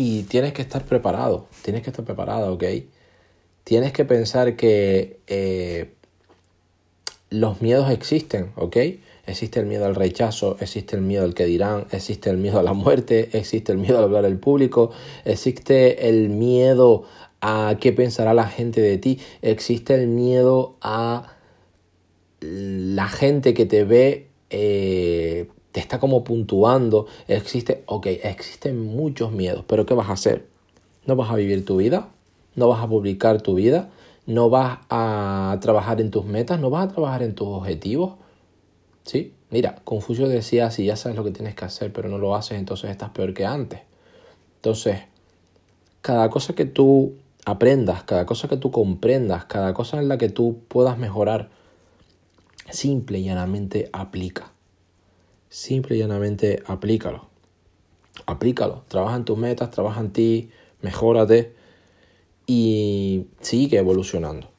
Y tienes que estar preparado, tienes que estar preparado, ¿ok? Tienes que pensar que eh, los miedos existen, ¿ok? Existe el miedo al rechazo, existe el miedo al que dirán, existe el miedo a la muerte, existe el miedo al hablar al público, existe el miedo a qué pensará la gente de ti, existe el miedo a la gente que te ve, eh, está como puntuando, existe, ok, existen muchos miedos, pero ¿qué vas a hacer? ¿No vas a vivir tu vida? ¿No vas a publicar tu vida? ¿No vas a trabajar en tus metas? ¿No vas a trabajar en tus objetivos? ¿Sí? Mira, Confucio decía, si ya sabes lo que tienes que hacer, pero no lo haces, entonces estás peor que antes. Entonces, cada cosa que tú aprendas, cada cosa que tú comprendas, cada cosa en la que tú puedas mejorar, simple y llanamente aplica. Simple y llanamente aplícalo. Aplícalo. Trabaja en tus metas, trabaja en ti, mejórate y sigue evolucionando.